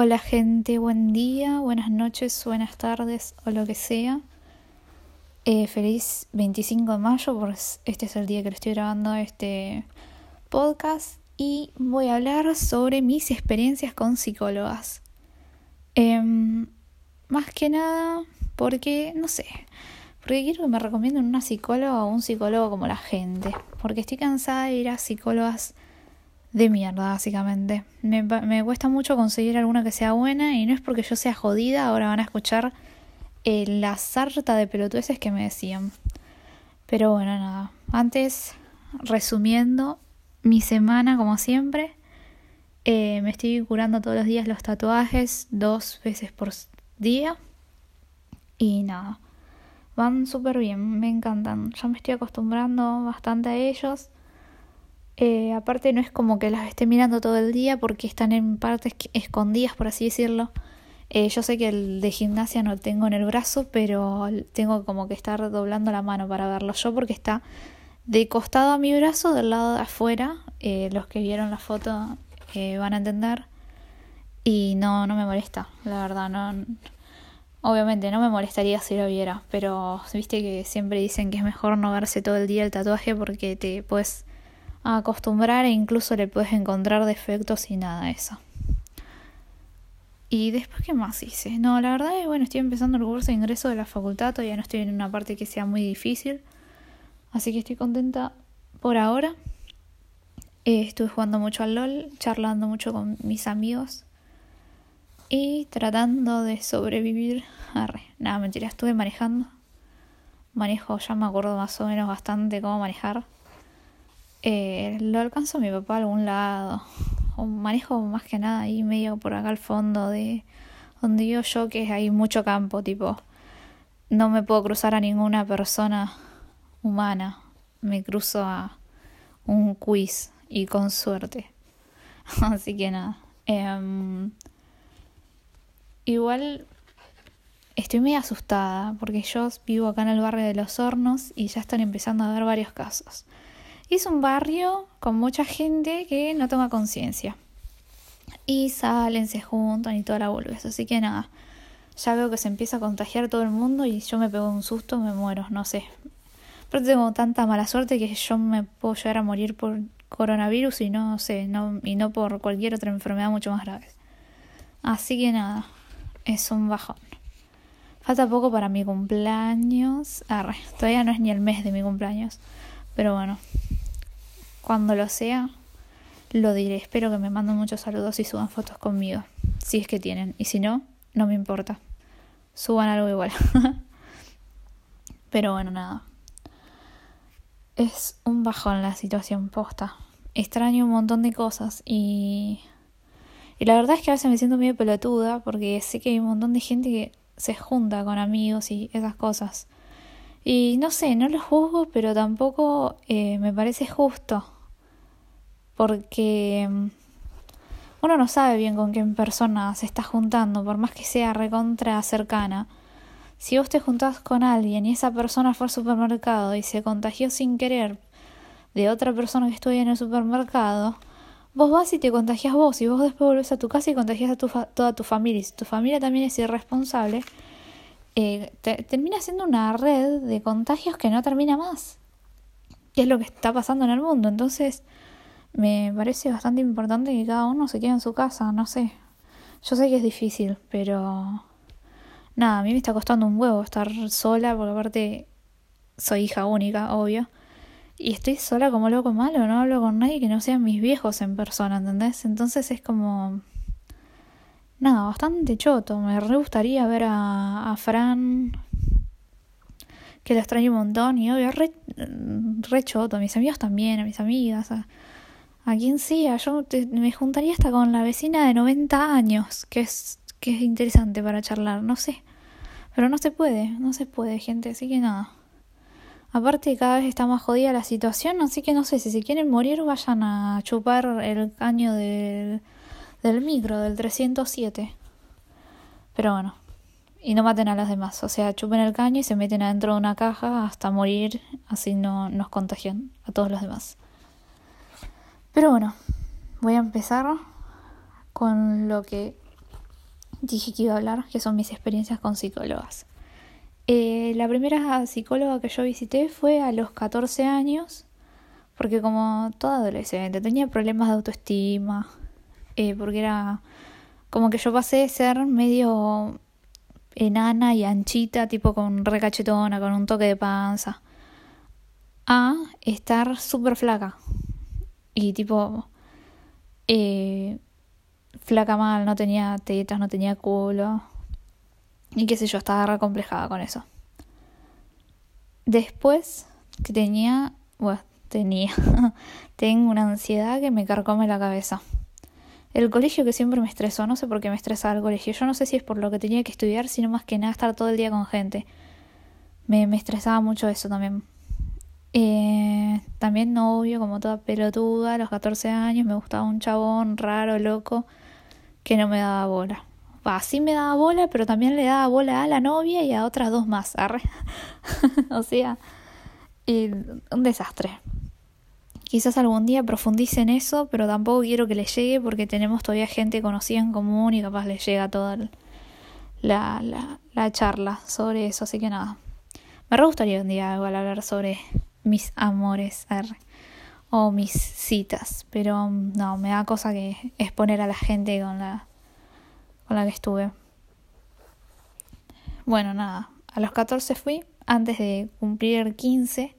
Hola gente, buen día, buenas noches, buenas tardes o lo que sea. Eh, feliz 25 de mayo, pues este es el día que estoy grabando este podcast y voy a hablar sobre mis experiencias con psicólogas. Em, más que nada porque, no sé, porque quiero que me recomienden una psicóloga o un psicólogo como la gente, porque estoy cansada de ir a psicólogas de mierda, básicamente. Me, me, cuesta mucho conseguir alguna que sea buena y no es porque yo sea jodida, ahora van a escuchar eh, la sarta de pelotudeces que me decían. Pero bueno, nada. Antes, resumiendo, mi semana, como siempre, eh, me estoy curando todos los días los tatuajes, dos veces por día. Y nada, van súper bien, me encantan. Ya me estoy acostumbrando bastante a ellos. Eh, aparte no es como que las esté mirando todo el día porque están en partes escondidas, por así decirlo. Eh, yo sé que el de gimnasia no tengo en el brazo, pero tengo como que estar doblando la mano para verlo yo porque está de costado a mi brazo, del lado de afuera. Eh, los que vieron la foto van a entender. Y no, no me molesta, la verdad, no. Obviamente no me molestaría si lo viera, pero viste que siempre dicen que es mejor no verse todo el día el tatuaje porque te puedes a acostumbrar e incluso le puedes encontrar defectos y nada eso. Y después, ¿qué más hice? No, la verdad es, bueno, estoy empezando el curso de ingreso de la facultad, todavía no estoy en una parte que sea muy difícil, así que estoy contenta por ahora. Eh, estuve jugando mucho al LOL, charlando mucho con mis amigos y tratando de sobrevivir. Arre, nada, mentira, estuve manejando. Manejo, ya me acuerdo más o menos bastante cómo manejar. Eh, lo alcanzo a mi papá a algún lado. O manejo más que nada ahí medio por acá al fondo de donde vivo yo, que hay mucho campo, tipo. No me puedo cruzar a ninguna persona humana. Me cruzo a un quiz y con suerte. Así que nada. Em, igual estoy muy asustada porque yo vivo acá en el barrio de los hornos y ya están empezando a haber varios casos. Es un barrio con mucha gente que no toma conciencia. Y salen, se juntan y toda la boludez. Así que nada, ya veo que se empieza a contagiar todo el mundo y yo me pego un susto, me muero, no sé. Pero tengo tanta mala suerte que yo me puedo llegar a morir por coronavirus y no sé, no, y no por cualquier otra enfermedad mucho más grave. Así que nada, es un bajón. Falta poco para mi cumpleaños. Arre, todavía no es ni el mes de mi cumpleaños. Pero bueno, cuando lo sea, lo diré. Espero que me manden muchos saludos y suban fotos conmigo. Si es que tienen. Y si no, no me importa. Suban algo igual. Pero bueno, nada. Es un bajón la situación posta. Extraño un montón de cosas y... Y la verdad es que a veces me siento medio pelotuda porque sé que hay un montón de gente que se junta con amigos y esas cosas. Y no sé, no lo juzgo, pero tampoco eh, me parece justo porque uno no sabe bien con qué persona se está juntando, por más que sea recontra cercana. Si vos te juntás con alguien y esa persona fue al supermercado y se contagió sin querer de otra persona que estudia en el supermercado, vos vas y te contagias vos y vos después volvés a tu casa y contagias a tu toda tu familia. Y si tu familia también es irresponsable, eh, termina siendo una red de contagios que no termina más. ¿Qué es lo que está pasando en el mundo? Entonces, me parece bastante importante que cada uno se quede en su casa, no sé. Yo sé que es difícil, pero nada, a mí me está costando un huevo estar sola, porque aparte soy hija única, obvio. Y estoy sola como loco malo, no hablo con nadie que no sean mis viejos en persona, ¿entendés? Entonces es como... Nada, bastante choto. Me re gustaría ver a, a Fran, que la extraño un montón, y obvio, re, choto. A mis amigos también, a mis amigas. A, a quien sea, yo me juntaría hasta con la vecina de 90 años, que es, que es interesante para charlar, no sé. Pero no se puede, no se puede, gente, así que nada. Aparte cada vez está más jodida la situación, así que no sé, si se quieren morir vayan a chupar el caño del, del micro, del 307. Pero bueno, y no maten a las demás, o sea, chupen el caño y se meten adentro de una caja hasta morir, así no nos contagian a todos los demás. Pero bueno, voy a empezar con lo que dije que iba a hablar, que son mis experiencias con psicólogas. Eh, la primera psicóloga que yo visité fue a los 14 años, porque como toda adolescente tenía problemas de autoestima, eh, porque era como que yo pasé de ser medio enana y anchita, tipo con recachetona, con un toque de panza, a estar súper flaca y tipo eh, flaca mal, no tenía tetas, no tenía culo, y qué sé yo, estaba recomplejada con eso. Después que tenía, bueno, tenía, tengo una ansiedad que me carcome la cabeza. El colegio que siempre me estresó, no sé por qué me estresaba el colegio. Yo no sé si es por lo que tenía que estudiar, sino más que nada estar todo el día con gente. Me, me estresaba mucho eso también. Eh, también novio, como toda pelotuda, a los 14 años me gustaba un chabón raro, loco, que no me daba bola sí me daba bola, pero también le daba bola a la novia y a otras dos más. o sea, un desastre. Quizás algún día profundice en eso, pero tampoco quiero que le llegue porque tenemos todavía gente conocida en común y capaz le llega toda la, la, la charla sobre eso. Así que nada. Me re gustaría un día igual hablar sobre mis amores o mis citas, pero no, me da cosa que exponer a la gente con la con la que estuve. Bueno, nada, a los 14 fui, antes de cumplir 15,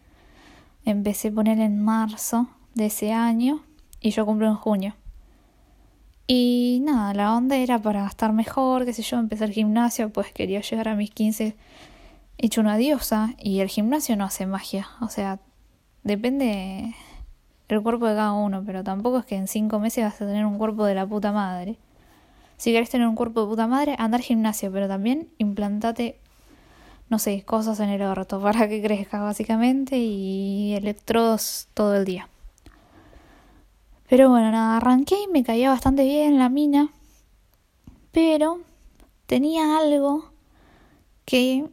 empecé a poner en marzo de ese año y yo cumplo en junio. Y nada, la onda era para estar mejor, qué sé yo, empecé el gimnasio, pues quería llegar a mis 15 hecho una diosa y el gimnasio no hace magia, o sea, depende del cuerpo de cada uno, pero tampoco es que en 5 meses vas a tener un cuerpo de la puta madre. Si querés tener un cuerpo de puta madre, andar al gimnasio, pero también implantate, no sé, cosas en el orto para que crezca básicamente y electrodos todo el día. Pero bueno, nada, arranqué y me caía bastante bien la mina, pero tenía algo que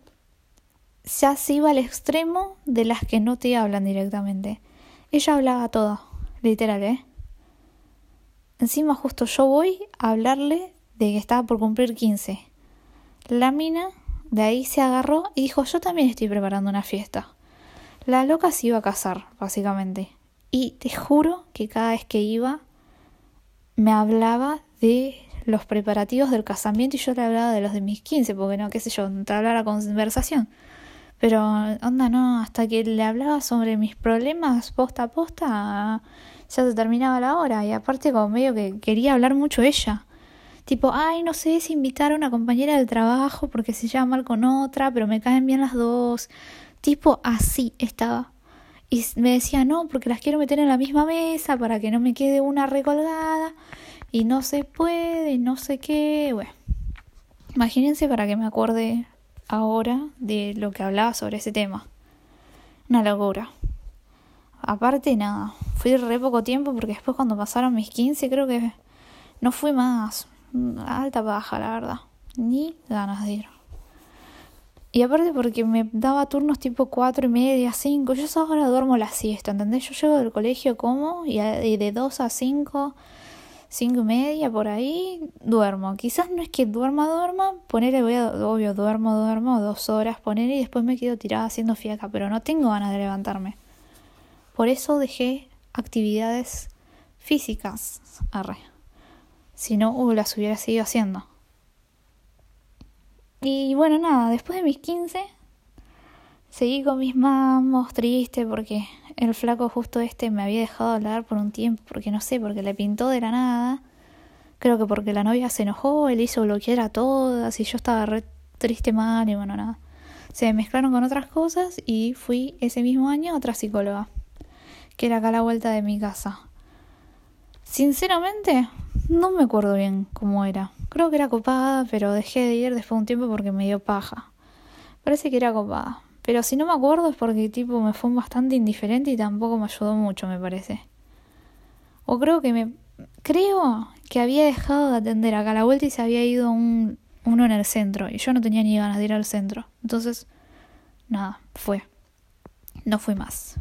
ya se iba al extremo de las que no te hablan directamente. Ella hablaba todo, literal, ¿eh? Encima justo yo voy a hablarle de que estaba por cumplir 15. La mina de ahí se agarró y dijo, yo también estoy preparando una fiesta. La loca se iba a casar, básicamente. Y te juro que cada vez que iba, me hablaba de los preparativos del casamiento y yo le hablaba de los de mis 15, porque no, qué sé yo, hablaba la conversación. Pero, onda, no, hasta que le hablaba sobre mis problemas posta a posta, ya se terminaba la hora. Y aparte, como medio que quería hablar mucho ella. Tipo, ay, no sé si invitar a una compañera del trabajo porque se llama mal con otra, pero me caen bien las dos. Tipo, así estaba. Y me decía, no, porque las quiero meter en la misma mesa para que no me quede una recolgada. Y no se puede, no sé qué. Bueno, imagínense para que me acuerde ahora de lo que hablaba sobre ese tema. Una locura. Aparte, nada, fui re poco tiempo porque después cuando pasaron mis 15 creo que no fui más alta baja, la verdad. Ni ganas de ir. Y aparte porque me daba turnos tipo cuatro y media, cinco. Yo ahora duermo la siesta, ¿entendés? Yo llego del colegio como y de dos a cinco, cinco y media por ahí duermo. Quizás no es que duerma, duerma, ponerle voy a, obvio, duermo, duermo, dos horas, poner y después me quedo tirada haciendo fiaca, pero no tengo ganas de levantarme. Por eso dejé actividades físicas. Arre si no uh, las hubiera seguido haciendo. Y bueno, nada, después de mis 15 seguí con mis mamos triste porque el flaco justo este me había dejado hablar por un tiempo, porque no sé, porque le pintó de la nada. Creo que porque la novia se enojó, él hizo bloquear a todas y yo estaba re triste mal y bueno, nada. Se mezclaron con otras cosas y fui ese mismo año a otra psicóloga, que era acá a la vuelta de mi casa. Sinceramente, no me acuerdo bien cómo era. Creo que era copada, pero dejé de ir después de un tiempo porque me dio paja. Parece que era copada. Pero si no me acuerdo es porque tipo me fue bastante indiferente y tampoco me ayudó mucho, me parece. O creo que me... Creo que había dejado de atender acá a la vuelta y se había ido un, uno en el centro. Y yo no tenía ni ganas de ir al centro. Entonces, nada, fue. No fui más.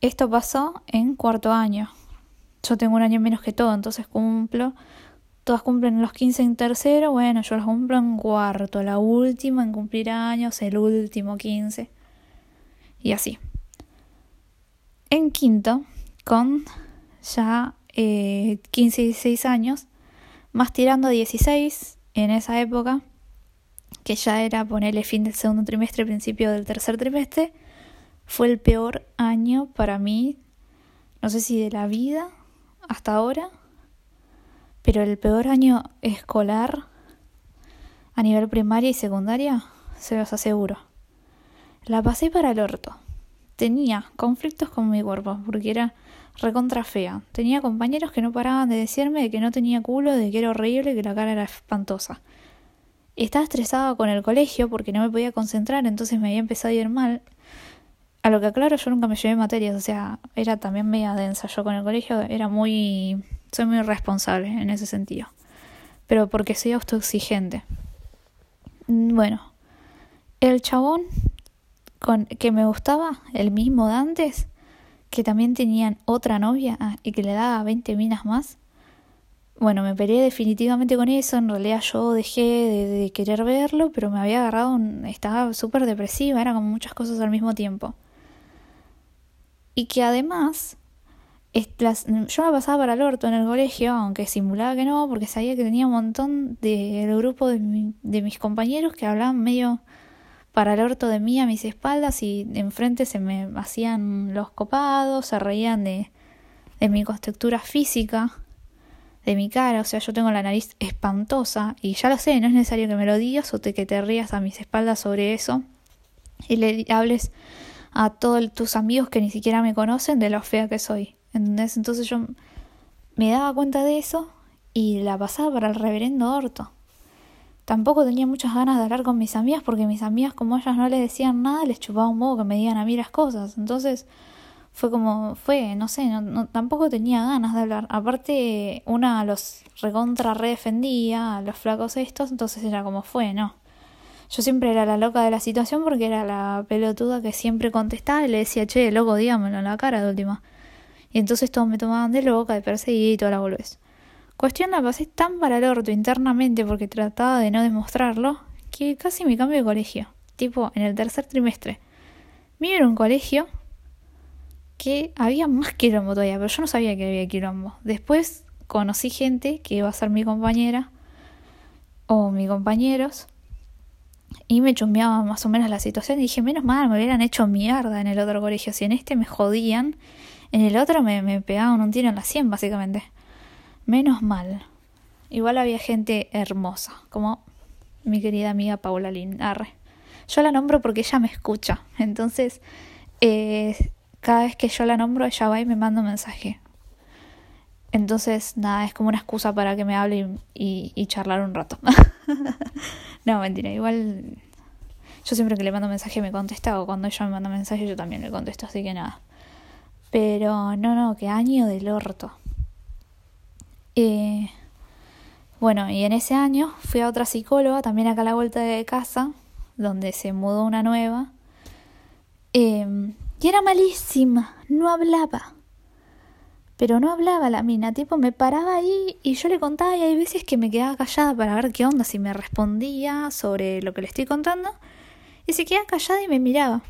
Esto pasó en cuarto año yo tengo un año menos que todo, entonces cumplo todas cumplen los 15 en tercero, bueno, yo los cumplo en cuarto, la última en cumplir años, el último 15. Y así. En quinto, con ya eh, 15 y 16 años, más tirando a 16 en esa época, que ya era ponerle fin del segundo trimestre, principio del tercer trimestre, fue el peor año para mí, no sé si de la vida hasta ahora, pero el peor año escolar a nivel primaria y secundaria, se los aseguro. La pasé para el orto. Tenía conflictos con mi cuerpo, porque era recontra fea. Tenía compañeros que no paraban de decirme de que no tenía culo, de que era horrible, que la cara era espantosa. Estaba estresada con el colegio porque no me podía concentrar, entonces me había empezado a ir mal. A lo que aclaro, yo nunca me llevé materias, o sea, era también media densa. Yo con el colegio era muy soy muy responsable en ese sentido. Pero porque soy autoexigente. Bueno, el chabón con que me gustaba, el mismo de antes, que también tenían otra novia ah, y que le daba 20 minas más. Bueno, me peleé definitivamente con eso. En realidad yo dejé de, querer verlo, pero me había agarrado, estaba súper depresiva, era como muchas cosas al mismo tiempo. Y que además yo me pasaba para el orto en el colegio, aunque simulaba que no, porque sabía que tenía un montón del grupo de, de, mis compañeros que hablaban medio para el orto de mí a mis espaldas y enfrente se me hacían los copados, se reían de, de mi constructura física, de mi cara, o sea, yo tengo la nariz espantosa y ya lo sé, no es necesario que me lo digas o te, que te rías a mis espaldas sobre eso y le hables a todos tus amigos que ni siquiera me conocen de lo fea que soy. ¿Entendés? Entonces yo me daba cuenta de eso y la pasaba para el reverendo orto. Tampoco tenía muchas ganas de hablar con mis amigas porque mis amigas, como ellas no les decían nada, les chupaba un poco que me digan a mí las cosas. Entonces fue como, fue, no sé, no, tampoco tenía ganas de hablar. Aparte, una los recontra redefendía, a los flacos estos, entonces era como fue, ¿no? Yo siempre era la loca de la situación porque era la pelotuda que siempre contestaba y le decía, che, loco, dígamelo en la cara de última. Y entonces todos me tomaban de loca, de perseguir y toda la boludez. Cuestión la pasé tan para el orto internamente porque trataba de no demostrarlo que casi me cambio de colegio. Tipo, en el tercer trimestre. Me en un colegio que había más quilombo todavía, pero yo no sabía que había quilombo. Después conocí gente que iba a ser mi compañera o mis compañeros y me chumbeaba más o menos la situación y dije, menos mal, me hubieran hecho mierda en el otro colegio. Si en este me jodían, en el otro me, me pegaban un tiro en la sien, básicamente. Menos mal. Igual había gente hermosa, como mi querida amiga Paula Lin. Yo la nombro porque ella me escucha. Entonces, eh, cada vez que yo la nombro, ella va y me manda un mensaje. Entonces, nada, es como una excusa para que me hable y charlar un rato. no, mentira, igual yo siempre que le mando mensaje me contesta o cuando ella me manda mensaje yo también le contesto, así que nada. Pero no, no, qué año del orto. Eh, bueno, y en ese año fui a otra psicóloga, también acá a la vuelta de casa, donde se mudó una nueva. Eh, y era malísima, no hablaba. Pero no hablaba la mina, tipo me paraba ahí y yo le contaba y hay veces que me quedaba callada para ver qué onda, si me respondía sobre lo que le estoy contando. Y se quedaba callada y me miraba.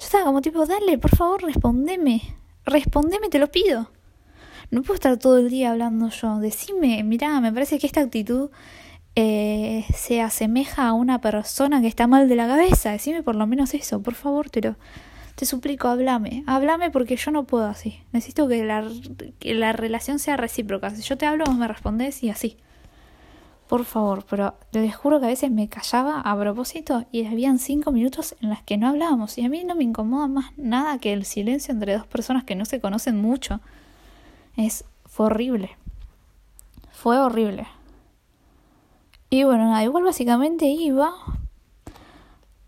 Yo estaba como tipo, dale, por favor, respondeme respondeme, te lo pido. No puedo estar todo el día hablando yo. Decime, mirá, me parece que esta actitud eh, se asemeja a una persona que está mal de la cabeza. Decime por lo menos eso, por favor, te lo, te suplico, háblame. Háblame porque yo no puedo así. Necesito que la, que la relación sea recíproca. Si yo te hablo, vos me respondes y así. Por favor, pero les juro que a veces me callaba a propósito y habían cinco minutos en las que no hablábamos y a mí no me incomoda más nada que el silencio entre dos personas que no se conocen mucho. Es, fue horrible. Fue horrible. Y bueno, nada, igual básicamente iba.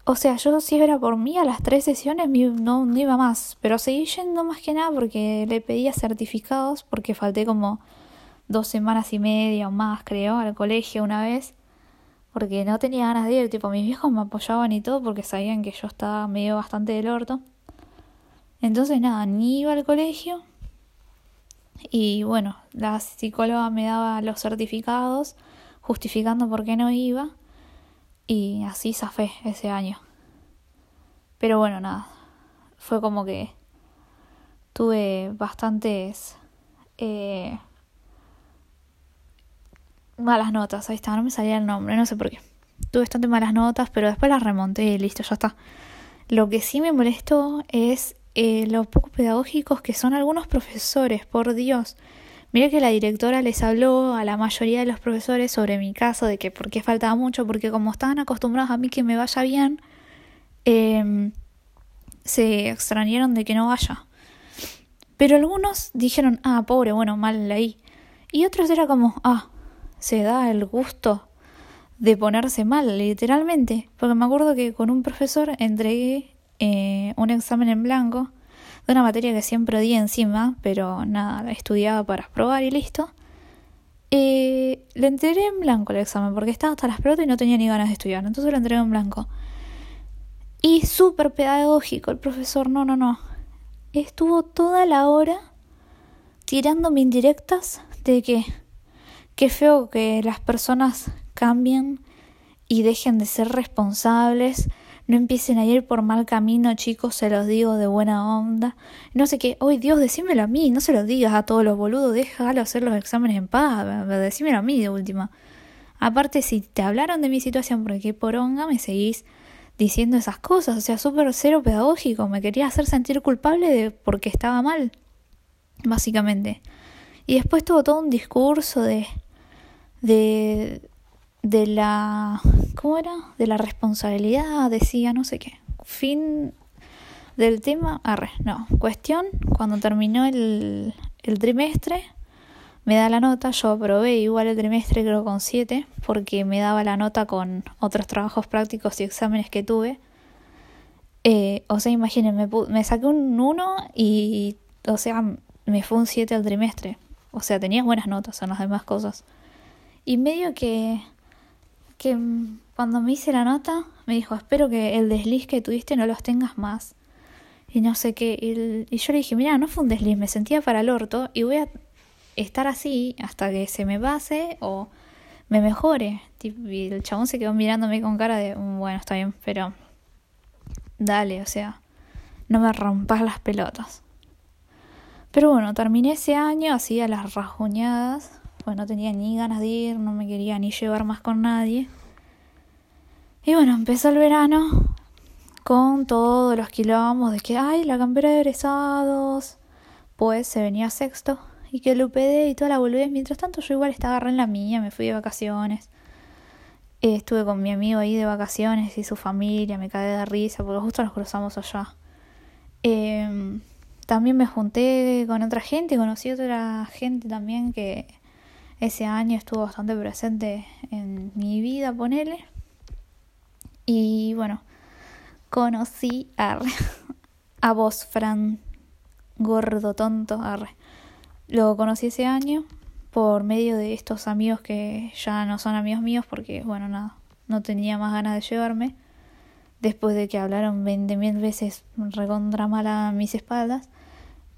O sea, yo si era por mí a las tres sesiones no, no iba más, pero seguí yendo más que nada porque le pedía certificados porque falté como dos semanas y media o más, creo, al colegio una vez, porque no tenía ganas de ir, tipo, mis viejos me apoyaban y todo porque sabían que yo estaba medio bastante del orto. Entonces, nada, ni iba al colegio, Y bueno, la psicóloga me daba los certificados justificando por qué no iba. Y así zafé ese año. Pero bueno, nada. Fue como que tuve bastantes eh, malas notas. Ahí está, no me salía el nombre, no sé por qué. Tuve bastante malas notas, pero después las remonté y listo, ya está. Lo que sí me molestó es eh, lo poco pedagógicos que son algunos profesores, por Dios. Mira que la directora les habló a la mayoría de los profesores sobre mi caso, de que por qué faltaba mucho, porque como estaban acostumbrados a mí que me vaya bien, eh, se extrañaron de que no vaya. Pero algunos dijeron, ah, pobre, bueno, mal ahí. Y otros era como, ah, se da el gusto de ponerse mal, literalmente. Porque me acuerdo que con un profesor entregué eh, un examen en blanco de una materia que siempre di encima, pero nada, estudiaba para probar y listo. Eh, le entregué en blanco el examen porque estaba hasta las pelotas y no tenía ni ganas de estudiar, entonces lo entregué en blanco. Y súper pedagógico el profesor, no, no, no. Estuvo toda la hora tirándome indirectas de que qué feo que las personas cambien y dejen de ser responsables, no empiecen a ir por mal camino, chicos, se los digo de buena onda. No sé qué, hoy Dios, decímelo a mí, no se lo digas a todos los boludos, déjalo hacer los exámenes en paz, decímelo a mí de última. Aparte, si te hablaron de mi situación porque por poronga me seguís diciendo esas cosas, o sea, súper cero pedagógico, me quería hacer sentir culpable de porque estaba mal, básicamente. Y después tuvo todo un discurso de de de la ¿cómo era? de la responsabilidad, decía, no sé qué. Fin del tema, arre, no, cuestión, cuando terminó el, el trimestre, me da la nota, yo aprobé igual el trimestre creo con 7, porque me daba la nota con otros trabajos prácticos y exámenes que tuve. Eh, o sea, imaginen, me, me saqué un 1 y, o sea, me fue un 7 al trimestre. O sea, tenía buenas notas en las demás cosas. Y medio que, que cuando me hice la nota, me dijo, espero que el desliz que tuviste no los tengas más. Y no sé qué. Y, y yo le dije, mira, no fue un desliz, me sentía para el orto y voy a estar así hasta que se me pase o me mejore. Y el chabón se quedó mirándome con cara de, mm, bueno, está bien, pero dale, o sea, no me rompas las pelotas. Pero bueno, terminé ese año así a las rajuñadas, pues no tenía ni ganas de ir, no me quería ni llevar más con nadie. Y bueno, empezó el verano con todos los quilombos de que, ay, la campera de egresados. Pues se venía sexto y que lo pedí y toda la boludez. Mientras tanto, yo igual estaba agarré en la mía, me fui de vacaciones. Eh, estuve con mi amigo ahí de vacaciones y su familia, me caí de risa porque justo nos cruzamos allá. Em, también me junté con otra gente, conocí otra gente también que ese año estuvo bastante presente en mi vida, ponele. Y bueno, conocí a, a vos, Fran, gordo tonto, arre. Lo conocí ese año por medio de estos amigos que ya no son amigos míos porque, bueno, nada, no tenía más ganas de llevarme. Después de que hablaron veinte mil veces recontra mal a mis espaldas.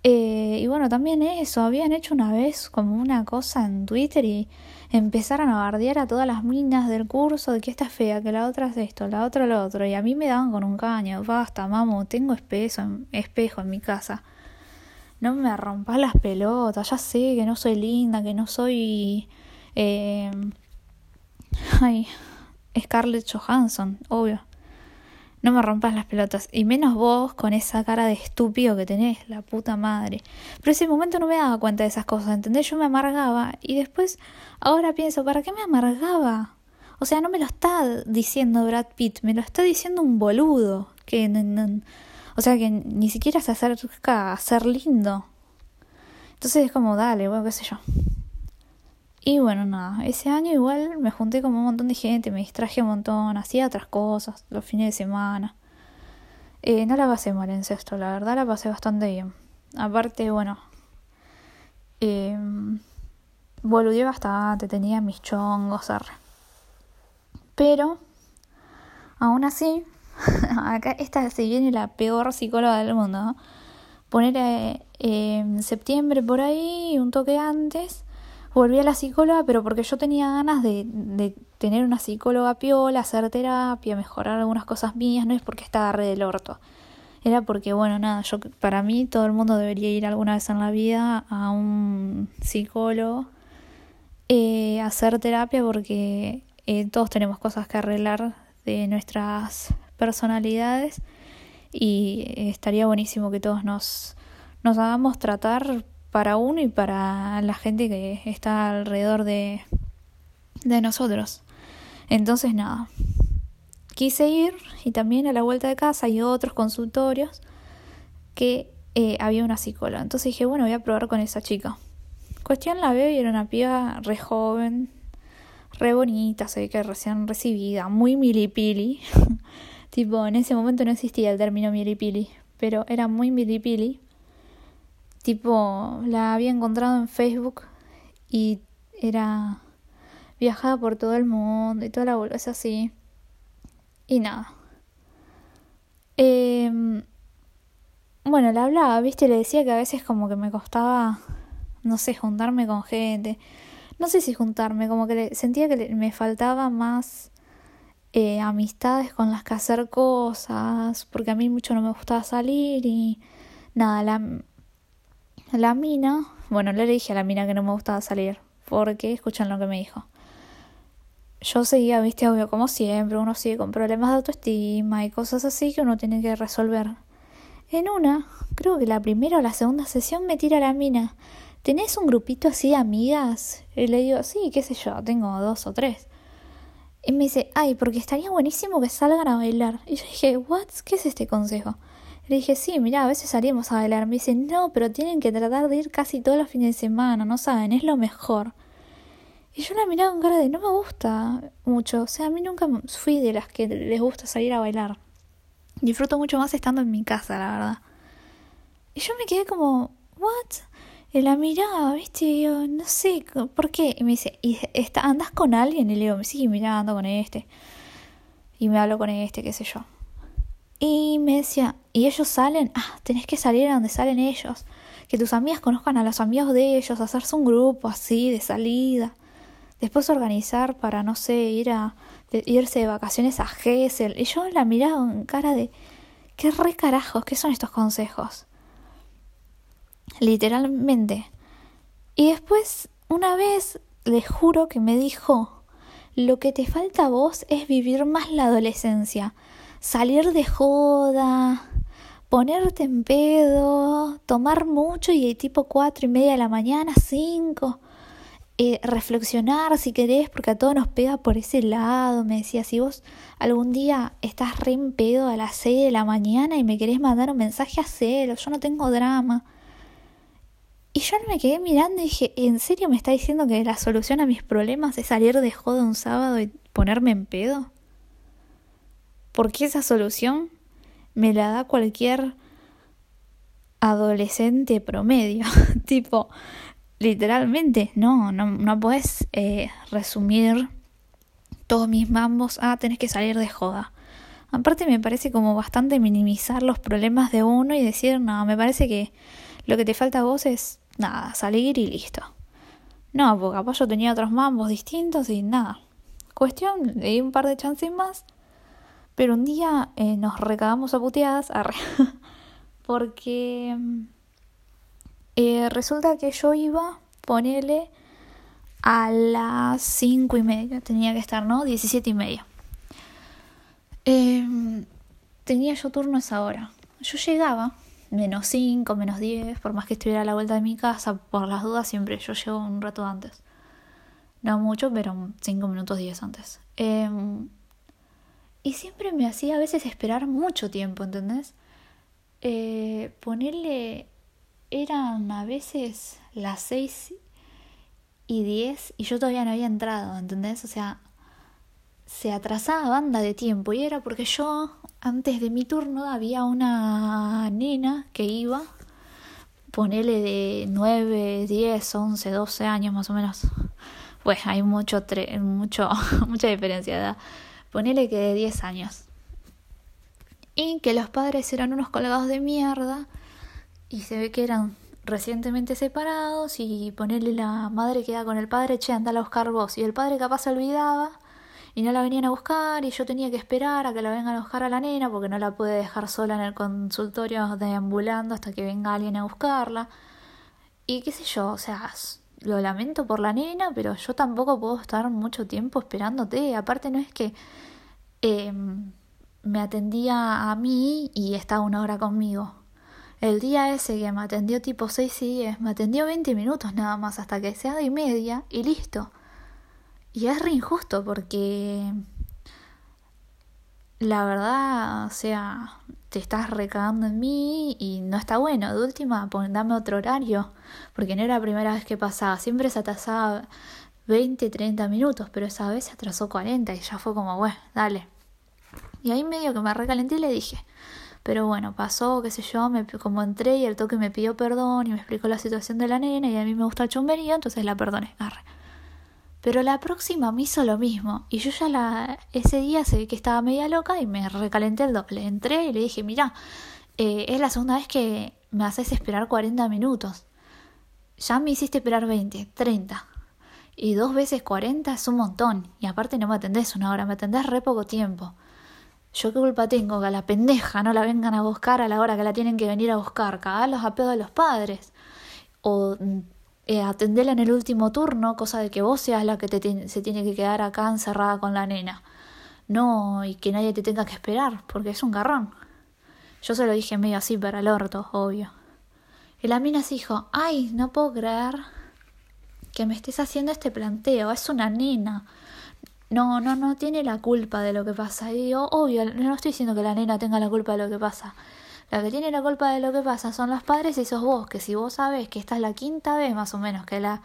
Eh, y bueno, también eso, habían hecho una vez como una cosa en Twitter y empezaron a bardear a todas las minas del curso de que esta es fea, que la otra es esto, la otra lo otro. Y a mí me daban con un caño, basta, mamo, tengo espejo en mi casa no me rompas las pelotas, ya sé que no soy linda, que no soy... Eh, ay, Scarlett Johansson, obvio. No me rompas las pelotas. Y menos vos con esa cara de estúpido que tenés, la puta madre. Pero ese momento no me daba cuenta de esas cosas, ¿entendés? Yo me amargaba y después, ahora pienso, ¿para qué me amargaba? O sea, no me lo está diciendo Brad Pitt, me lo está diciendo un boludo. Que o sea que ni siquiera se acerca a ser lindo. Entonces es como, dale, bueno, qué sé yo. Y bueno, nada, ese año igual me junté con un montón de gente, me distraje un montón, hacía otras cosas los fines de semana. Eh, no la pasé mal en sexto, la verdad la pasé bastante bien. Aparte, bueno, eh, boludeé bastante, tenía mis chongos, arre. Pero, aún así, acá esta se viene la peor psicóloga del mundo. Poner en septiembre por ahí, un toque antes, volví a la psicóloga, pero porque yo tenía ganas de, de tener una psicóloga piola, hacer terapia, mejorar algunas cosas mías, no es porque estaba re del orto. Era porque, bueno, nada, yo para mí todo el mundo debería ir alguna vez en la vida a un psicólogo eh, a hacer terapia porque eh, todos tenemos cosas que arreglar de nuestras personalidades y estaría buenísimo que todos nos, nos hagamos tratar para uno y para la gente que está alrededor de, de nosotros. Entonces, nada, quise ir y también a la vuelta de casa hay otros consultorios que eh, había una psicóloga. Entonces dije, bueno, voy a probar con esa chica. Cuestión la veo y era una piba re joven, re bonita, se que recién recibida, muy milipili. tipo, en ese momento no existía el término milipili, pero era muy milipili. Tipo, la había encontrado en Facebook y era viajaba por todo el mundo y toda la bolsa es así. Y nada. Eh, bueno, le hablaba, viste, le decía que a veces como que me costaba, no sé, juntarme con gente. No sé si juntarme, como que le, sentía que me faltaba más eh, amistades con las que hacer cosas, porque a mí mucho no me gustaba salir y nada, la, la mina, bueno, le dije a la mina que no me gustaba salir, porque escuchan lo que me dijo. Yo seguía, viste, obvio, como siempre, uno sigue con problemas de autoestima y cosas así que uno tiene que resolver. En una, creo que la primera o la segunda sesión me tira la mina. ¿Tenés un grupito así de amigas? Y le digo, sí, qué sé yo, tengo dos o tres. Y me dice, ay, porque estaría buenísimo que salgan a bailar. Y yo dije, ¿what? ¿Qué es este consejo? Le dije, sí, mira, a veces salimos a bailar. Me dice, no, pero tienen que tratar de ir casi todos los fines de semana, no saben, es lo mejor. Y yo la miraba con cara de, no me gusta mucho. O sea, a mí nunca fui de las que les gusta salir a bailar. Disfruto mucho más estando en mi casa, la verdad. Y yo me quedé como, ¿what? Y la miraba, ¿viste? Yo, no sé, ¿por qué? Y me dice, ¿y está, andas con alguien? Y le digo, sí, mira, ando con este. Y me hablo con este, qué sé yo. Y me decía, ¿y ellos salen? Ah, tenés que salir a donde salen ellos. Que tus amigas conozcan a los amigos de ellos, hacerse un grupo así de salida. Después organizar para, no sé, ir a irse de vacaciones a Gessel. Y yo la miraba con cara de, ¿qué re carajos? ¿Qué son estos consejos? Literalmente. Y después, una vez, le juro que me dijo, lo que te falta a vos es vivir más la adolescencia salir de joda, ponerte en pedo, tomar mucho y tipo cuatro y media de la mañana, cinco, eh, reflexionar si querés, porque a todos nos pega por ese lado. Me decía, si vos algún día estás re en pedo a las seis de la mañana y me querés mandar un mensaje, hacelo, yo no tengo drama. Y yo me quedé mirando y dije, ¿en serio me está diciendo que la solución a mis problemas es salir de joda un sábado y ponerme en pedo? Porque esa solución me la da cualquier adolescente promedio. tipo, literalmente, no, no, no puedes eh, resumir todos mis mambos ah, tenés que salir de joda. Aparte me parece como bastante minimizar los problemas de uno y decir, no, me parece que lo que te falta a vos es nada, salir y listo. No, porque capaz yo tenía otros mambos distintos y nada. Cuestión, le di un par de chances más pero un día eh, nos recagamos a puteadas porque eh, resulta que yo iba, ponele a las cinco y media, tenía que estar, ¿no? Diecisiete y media. Em, tenía yo turno esa hora. Yo llegaba, menos cinco, menos diez, por más que estuviera a la vuelta de mi casa, por las dudas siempre yo llego un rato antes. No mucho, pero cinco minutos diez antes. Eh, y siempre me hacía a veces esperar mucho tiempo, ¿entendés? Eh, ponerle, eran a veces las seis y diez y yo todavía no había entrado, ¿entendés? O sea, se atrasaba banda de tiempo y era porque yo, antes de mi turno, había una nena que iba, ponerle de nueve, diez, once, doce años más o menos. Pues hay mucho, mucho, mucha diferencia de edad ponele que de 10 años. Y que los padres eran unos colgados de mierda y se ve que eran recientemente separados y ponerle la madre queda con el padre, che, anda a buscar vos. Y el padre capaz se olvidaba y no la venían a buscar y yo tenía que esperar a que la vengan a buscar a la nena porque no la pude dejar sola en el consultorio deambulando hasta que venga alguien a buscarla. Y qué sé yo, o sea, lo lamento por la nena, pero yo tampoco puedo estar mucho tiempo esperándote. Aparte no es que eh, me atendía a mí y estaba una hora conmigo. El día ese que me atendió tipo 6 y 10, me atendió 20 minutos nada más hasta que sea de media y listo. Y es re injusto porque la verdad, o sea, te estás recagando en mí y no está bueno. De última, dame otro horario, porque no era la primera vez que pasaba. Siempre se atrasaba 20, 30 minutos, pero esa vez se atrasó 40 y ya fue como, bueno, dale. Y ahí medio que me recalenté y le dije, pero bueno, pasó, qué sé yo, me, como entré y el toque me pidió perdón y me explicó la situación de la nena y a mí me gusta el chumberío, entonces la perdoné, arre. Pero la próxima me hizo lo mismo. Y yo ya la, ese día se que estaba media loca y me recalenté el doble. Entré y le dije, mira, eh, es la segunda vez que me haces esperar 40 minutos. Ya me hiciste esperar 20, 30. Y dos veces 40 es un montón. Y aparte no me atendés una hora, me atendés re poco tiempo. Yo qué culpa tengo que a la pendeja no la vengan a buscar a la hora que la tienen que venir a buscar. Cagarlos a pedo de los padres. O eh, atenderla en el último turno, cosa de que vos seas la que te se tiene que quedar acá encerrada con la nena. No, y que nadie te tenga que esperar, porque es un garrón. Yo se lo dije medio así para el orto, obvio. Y la mina se dijo, ay, no puedo creer que me estés haciendo este planteo, es una nena. No, no, no tiene la culpa de lo que pasa. Y digo, obvio, no estoy diciendo que la nena tenga la culpa de lo que pasa. La que tiene la culpa de lo que pasa son los padres y sos vos, que si vos sabes que esta es la quinta vez más o menos que la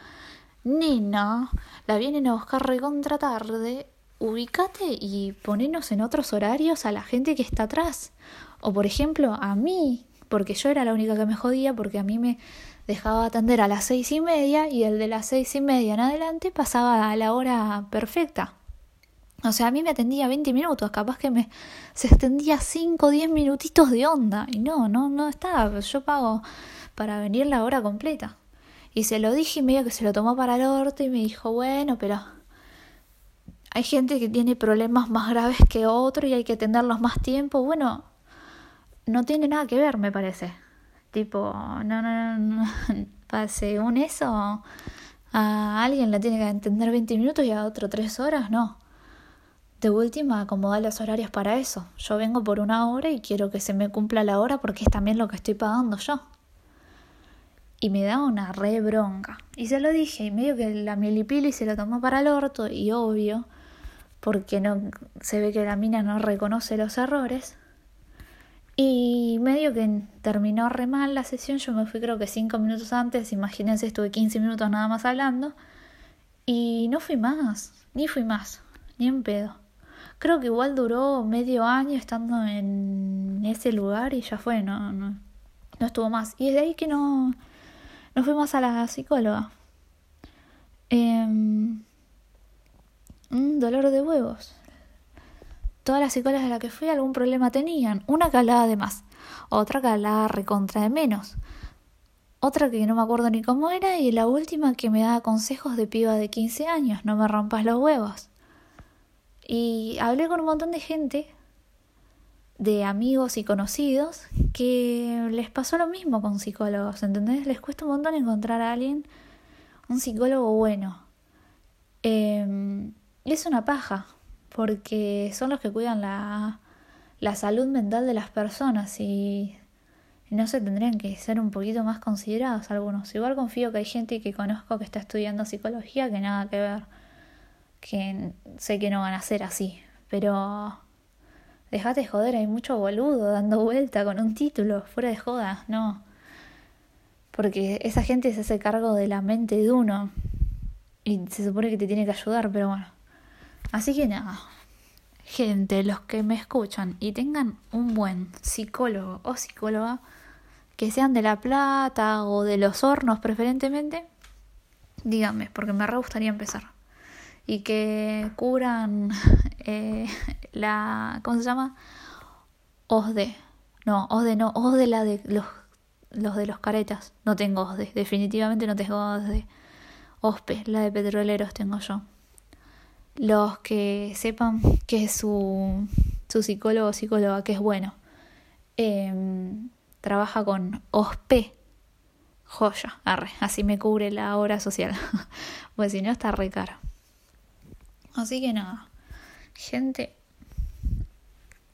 nena la vienen a buscar recontra tarde, ubicate y ponenos en otros horarios a la gente que está atrás. O por ejemplo, a mí, porque yo era la única que me jodía, porque a mí me dejaba atender a las seis y media y el de las seis y media en adelante pasaba a la hora perfecta. O sea, a mí me atendía 20 minutos, capaz que me se extendía 5 o 10 minutitos de onda. Y no, no, no estaba. Yo pago para venir la hora completa. Y se lo dije y medio que se lo tomó para el orto y me dijo, bueno, pero hay gente que tiene problemas más graves que otro y hay que atenderlos más tiempo. Bueno, no tiene nada que ver, me parece. Tipo, no, no, no, no. según eso, a alguien le tiene que atender 20 minutos y a otro 3 horas, no. De última, acomodar los horarios para eso. Yo vengo por una hora y quiero que se me cumpla la hora porque es también lo que estoy pagando yo. Y me da una re bronca. Y se lo dije, y medio que la milipili se lo tomó para el orto, y obvio, porque no se ve que la mina no reconoce los errores. Y medio que terminó re mal la sesión, yo me fui creo que cinco minutos antes, imagínense, estuve 15 minutos nada más hablando. Y no fui más, ni fui más, ni en pedo. Creo que igual duró medio año estando en ese lugar y ya fue, no, no, no estuvo más. Y de ahí que no, no fuimos a la psicóloga. un dolor de huevos. Todas las psicólogas a las que fui algún problema tenían. Una que hablaba de más, otra que hablaba recontra de menos. Otra que no me acuerdo ni cómo era y la última que me daba consejos de piba de 15 años, no me rompas los huevos. Y hablé con un montón de gente, de amigos y conocidos, que les pasó lo mismo con psicólogos, ¿entendés? Les cuesta un montón encontrar a alguien, un psicólogo bueno. Eh, es una paja, porque son los que cuidan la, la salud mental de las personas y no se tendrían que ser un poquito más considerados algunos. Igual confío que hay gente que conozco que está estudiando psicología que nada que ver que sé que no van a ser así, pero dejate joder, hay mucho boludo dando vuelta con un título, fuera de joda, no. Porque esa gente se hace cargo de la mente de uno y se supone que te tiene que ayudar, pero bueno. Así que nada, gente, los que me escuchan y tengan un buen psicólogo o psicóloga, que sean de La Plata o de los hornos preferentemente, díganme, porque me re gustaría empezar y que curan eh, la, ¿cómo se llama? OSDE. No, OSDE no, OSDE la de los, los de los caretas. No tengo OSDE, definitivamente no tengo OSDE. OSPE, la de petroleros tengo yo. Los que sepan que su, su psicólogo o psicóloga, que es bueno, em, trabaja con OSPE, joya, arre, así me cubre la hora social. pues si no, está re caro. Así que nada, gente.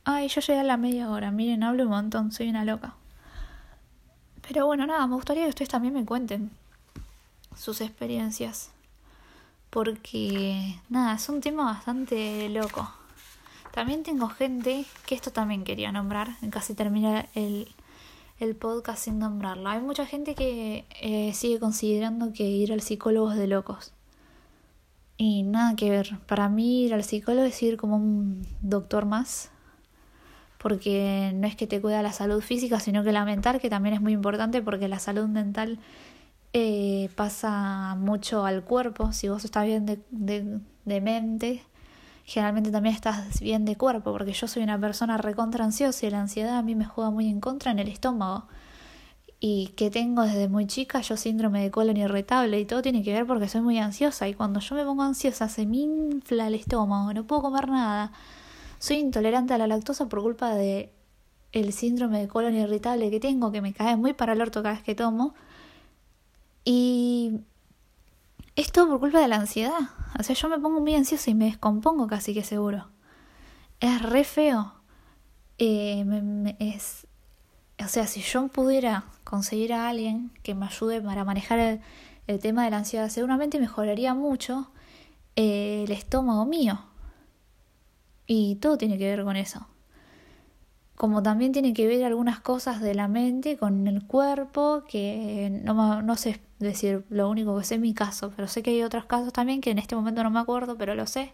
Ay, yo llegué a la media hora, miren, hablo un montón, soy una loca. Pero bueno, nada, me gustaría que ustedes también me cuenten sus experiencias. Porque, nada, es un tema bastante loco. También tengo gente, que esto también quería nombrar, casi terminar el, el podcast sin nombrarlo. Hay mucha gente que eh, sigue considerando que ir al psicólogo es de locos. Y nada que ver. Para mí ir al psicólogo es ir como un doctor más. Porque no es que te cuida la salud física, sino que la mental, que también es muy importante porque la salud mental eh, pasa mucho al cuerpo. Si vos estás bien de, de, de mente, generalmente también estás bien de cuerpo, porque yo soy una persona recontra ansiosa y la ansiedad a mí me juega muy en contra en el estómago. Y que tengo desde muy chica yo síndrome de colon irritable y todo tiene que ver porque soy muy ansiosa y cuando yo me pongo ansiosa se me infla el estómago, no puedo comer nada. Soy intolerante a la lactosa por culpa de el síndrome de colon irritable que tengo, que me cae muy para el orto cada vez que tomo. Y es todo por culpa de la ansiedad. O sea, yo me pongo muy ansiosa y me descompongo casi que seguro. Es re feo. Eh, es, o sea, si yo pudiera conseguir a alguien que me ayude para manejar el, tema de la ansiedad, seguramente mejoraría mucho eh, el estómago mío. Y todo tiene que ver con eso. Como también tiene que ver algunas cosas de la mente con el cuerpo, que no, no sé decir lo único que sé en mi caso, pero sé que hay otros casos también que en este momento no me acuerdo, pero lo sé,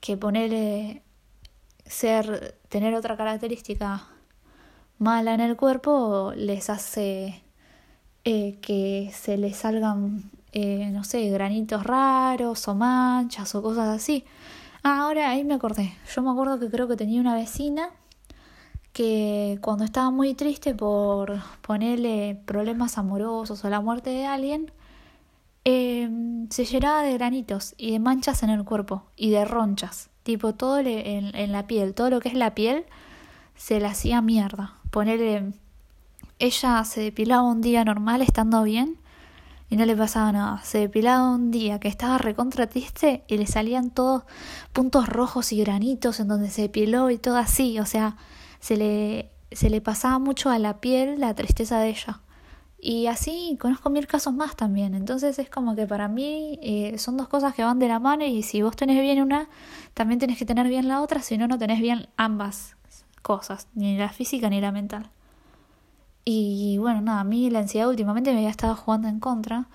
que ponerle ser, tener otra característica mala en el cuerpo les hace eh, que se les salgan, eh, no sé, granitos raros o manchas o cosas así. Ah, ahora ahí me acordé. Yo me acuerdo que creo que tenía una vecina que cuando estaba muy triste por ponerle problemas amorosos o la muerte de alguien, em, se llenaba de granitos y de manchas en el cuerpo y de ronchas, tipo todo en, en, la piel, todo lo que es la piel se le hacía mierda. Ponerle, ella se depilaba un día normal estando bien y no le pasaba nada. Se depilaba un día que estaba recontra triste y le salían todos puntos rojos y granitos en donde se depiló y todo así, o sea, se le, se le pasaba mucho a la piel la tristeza de ella. Y así conozco mil casos más también. Entonces es como que para mí eh, son dos cosas que van de la mano y si vos tenés bien una, también tenés que tener bien la otra, si no, no tenés bien ambas cosas, ni la física ni la mental. Y bueno, nada, a mí la ansiedad últimamente me había estado jugando en contra,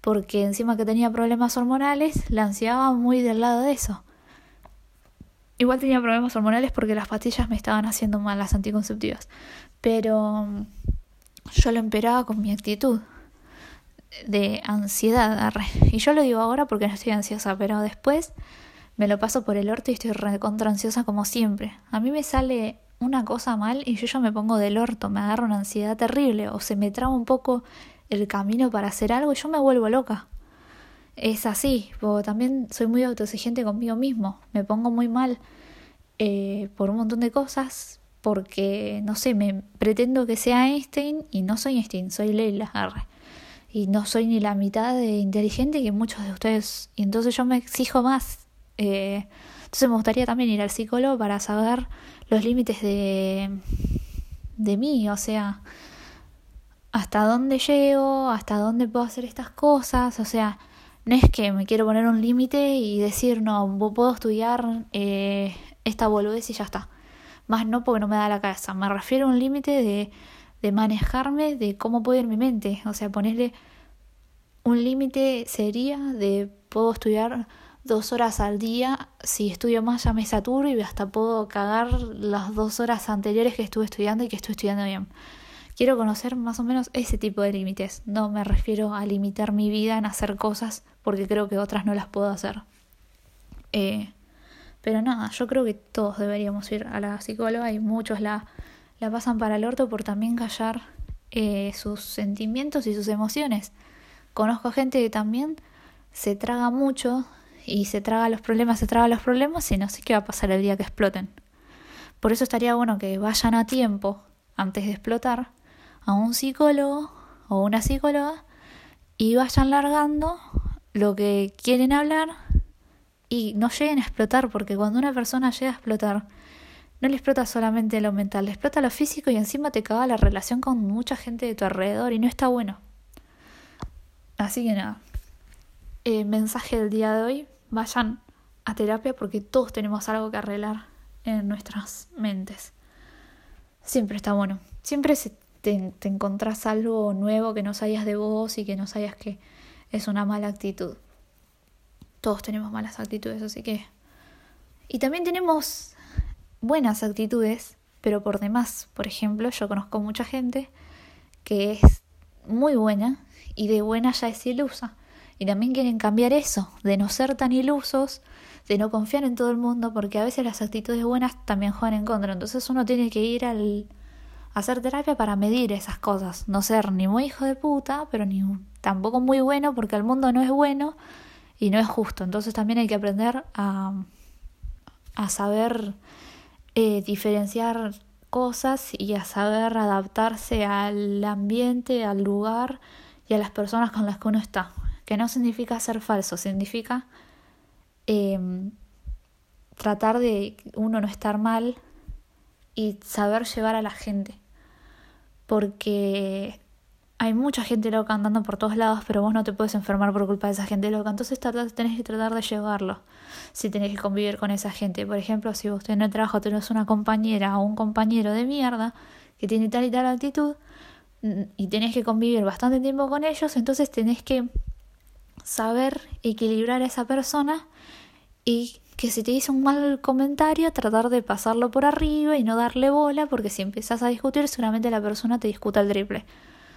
porque encima que tenía problemas hormonales, la ansiedad va muy del lado de eso. Igual tenía problemas hormonales porque las pastillas me estaban haciendo mal, las anticonceptivas. Pero mm, yo lo emperaba con mi actitud de ansiedad. Y yo lo digo ahora porque no estoy ansiosa, pero después me lo paso por el orto y estoy recontra ansiosa como siempre. A mí me sale una cosa mal y yo ya me pongo del orto, me agarro una ansiedad terrible o se me traba un poco el camino para hacer algo y yo me vuelvo loca es así, porque también soy muy autoexigente conmigo mismo, me pongo muy mal eh, por un montón de cosas, porque, no sé, me pretendo que sea Einstein y no soy Einstein, soy Leila, arre. Y no soy ni la mitad de inteligente que muchos de ustedes, y entonces yo me exijo más. Eh, entonces me gustaría también ir al psicólogo para saber los límites de, de mí, o sea, hasta dónde llego, hasta dónde puedo hacer estas cosas, o sea, no es que me quiero poner un límite y decir, no, puedo estudiar eh, esta boludez y ya está. Más no porque no me da la cabeza. Me refiero a un límite de, de manejarme, de cómo puedo ir mi mente. O sea, ponerle un límite sería de puedo estudiar dos horas al día. Si estudio más ya me saturo y hasta puedo cagar las dos horas anteriores que estuve estudiando y que estoy estudiando bien. Quiero conocer más o menos ese tipo de límites. No me refiero a limitar mi vida en hacer cosas porque creo que otras no las puedo hacer. Eh, pero nada, yo creo que todos deberíamos ir a la psicóloga y muchos la, la pasan para el orto por también callar eh, sus sentimientos y sus emociones. Conozco gente que también se traga mucho y se traga los problemas, se traga los problemas y no sé qué va a pasar el día que exploten. Por eso estaría bueno que vayan a tiempo, antes de explotar, a un psicólogo o una psicóloga y vayan largando lo que quieren hablar y no lleguen a explotar, porque cuando una persona llega a explotar, no le explota solamente lo mental, le explota lo físico y encima te caga la relación con mucha gente de tu alrededor y no está bueno. Así que nada, eh, mensaje del día de hoy, vayan a terapia porque todos tenemos algo que arreglar en nuestras mentes. Siempre está bueno. Siempre te, te encontrás algo nuevo que no sabías de vos y que no sabías que es una mala actitud. Todos tenemos malas actitudes, así que... Y también tenemos buenas actitudes, pero por demás. Por ejemplo, yo conozco mucha gente que es muy buena y de buena ya es ilusa. Y también quieren cambiar eso, de no ser tan ilusos, de no confiar en todo el mundo, porque a veces las actitudes buenas también juegan en contra. Entonces uno tiene que ir al a hacer terapia para medir esas cosas, no ser ni muy hijo de puta, pero ni tampoco muy bueno, porque el mundo no es bueno y no es justo. Entonces también hay que aprender a, a saber eh, diferenciar cosas y a saber adaptarse al ambiente, al lugar y a las personas con las que uno está. Que no significa ser falso, significa em, tratar de uno no estar mal y saber llevar a la gente. Porque hay mucha gente loca andando por todos lados, pero vos no te puedes enfermar por culpa de esa gente loca. Entonces tenés que tratar de llevarlo. Si tenés que convivir con esa gente. Por ejemplo, si vos en el trabajo tenés una compañera o un compañero de mierda que tiene tal y tal actitud mm, y tenés que convivir bastante tiempo con ellos, entonces tenés que saber equilibrar a esa persona y que si te dice un mal comentario, tratar de pasarlo por arriba y no darle bola, porque si empiezas a discutir, seguramente la persona te discuta el triple.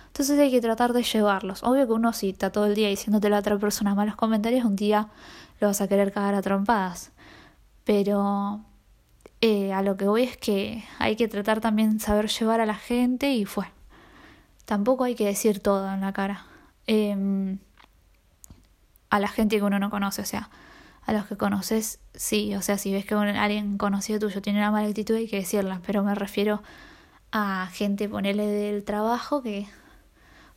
Entonces hay que tratar de llevarlos. Obvio que uno si está todo el día diciéndote a la otra persona malos comentarios, un día lo vas a querer cagar a trompadas. Pero eh, a lo que voy es que hay que tratar también saber llevar a la gente y fue. Tampoco hay que decir todo en la cara. Em, a la gente que uno no conoce, o sea, a los que conoces, sí, o sea, si ves que alguien conocido tuyo tiene una mala actitud hay que decirla, pero me refiero a gente, ponele del trabajo que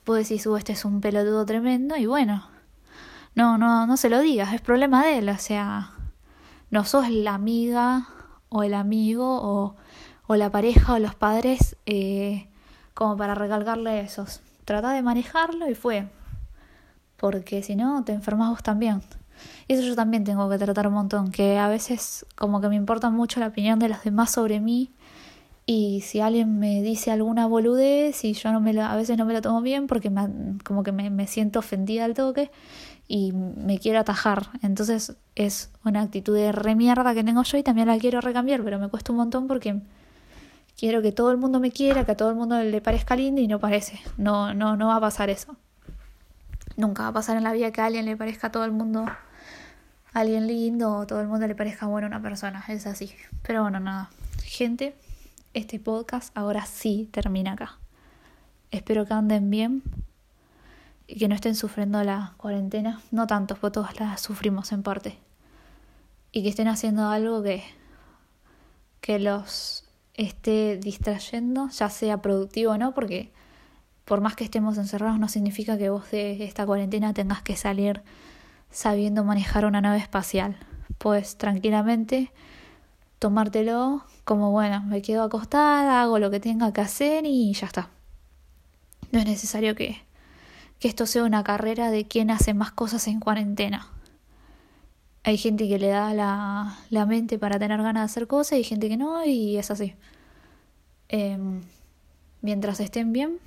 Puedes decir, su este es un pelotudo tremendo y bueno, no, no, no se lo digas, es problema de él, o sea, no sos la amiga o el amigo o, o la pareja o los padres eh, como para recalcarle esos. Trata de manejarlo y fue, porque si no te enfermas vos también. Y eso yo también tengo que tratar un montón, que a veces como que me importa mucho la opinión de los demás sobre mí y si alguien me dice alguna boludez y yo no me a veces no me la tomo bien porque como que me, me siento ofendida al toque y me quiero atajar. Entonces es una actitud de remierda que tengo yo y también la quiero recambiar, pero me cuesta un montón porque quiero que todo el mundo me quiera, que a todo el mundo le parezca lindo y no parece. No, no, no va a pasar eso. Nunca va a pasar en la vida que a alguien le parezca a todo el mundo alguien lindo o todo el mundo le parezca bueno una persona. Es así. Pero bueno, nada. Gente, este podcast ahora sí termina acá. Espero que anden bien y que no estén sufriendo la cuarentena. No tanto, porque todos la sufrimos en parte. Y que estén haciendo algo que, que los esté distrayendo, ya sea productivo o no, porque por más que estemos encerrados no significa que vos de esta cuarentena tengas que salir sabiendo manejar una nave espacial. Pues tranquilamente tomártelo como, bueno, me quedo acostada, hago lo que tenga que hacer y ya está. No es necesario que, que esto sea una carrera de quién hace más cosas en cuarentena. Hay gente que le da la, la mente para tener ganas de hacer cosas y gente que no y es así. Em, mientras estén bien,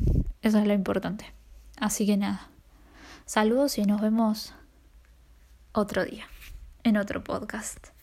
eso es lo importante. Así que nada, saludos y nos vemos otro día, en otro podcast.